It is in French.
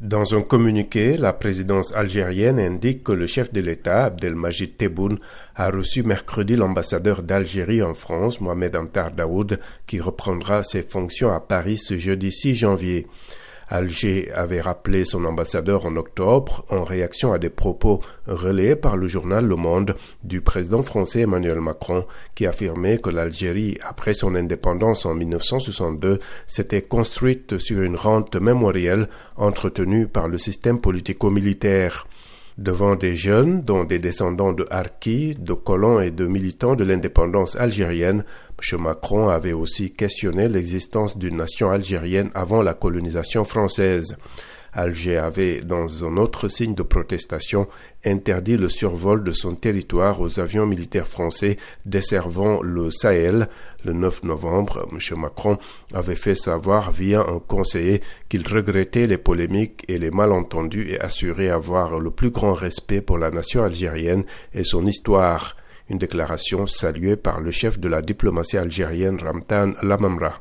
Dans un communiqué, la présidence algérienne indique que le chef de l'État, Abdelmajid Tebboune, a reçu mercredi l'ambassadeur d'Algérie en France, Mohamed Antar Daoud, qui reprendra ses fonctions à Paris ce jeudi 6 janvier. Alger avait rappelé son ambassadeur en octobre en réaction à des propos relayés par le journal Le Monde du président français Emmanuel Macron qui affirmait que l'Algérie, après son indépendance en 1962, s'était construite sur une rente mémorielle entretenue par le système politico-militaire devant des jeunes, dont des descendants de harkis, de colons et de militants de l'indépendance algérienne, M. Macron avait aussi questionné l'existence d'une nation algérienne avant la colonisation française. Alger avait, dans un autre signe de protestation, interdit le survol de son territoire aux avions militaires français desservant le Sahel. Le 9 novembre, M. Macron avait fait savoir via un conseiller qu'il regrettait les polémiques et les malentendus et assurait avoir le plus grand respect pour la nation algérienne et son histoire. Une déclaration saluée par le chef de la diplomatie algérienne Ramtan Lamamra.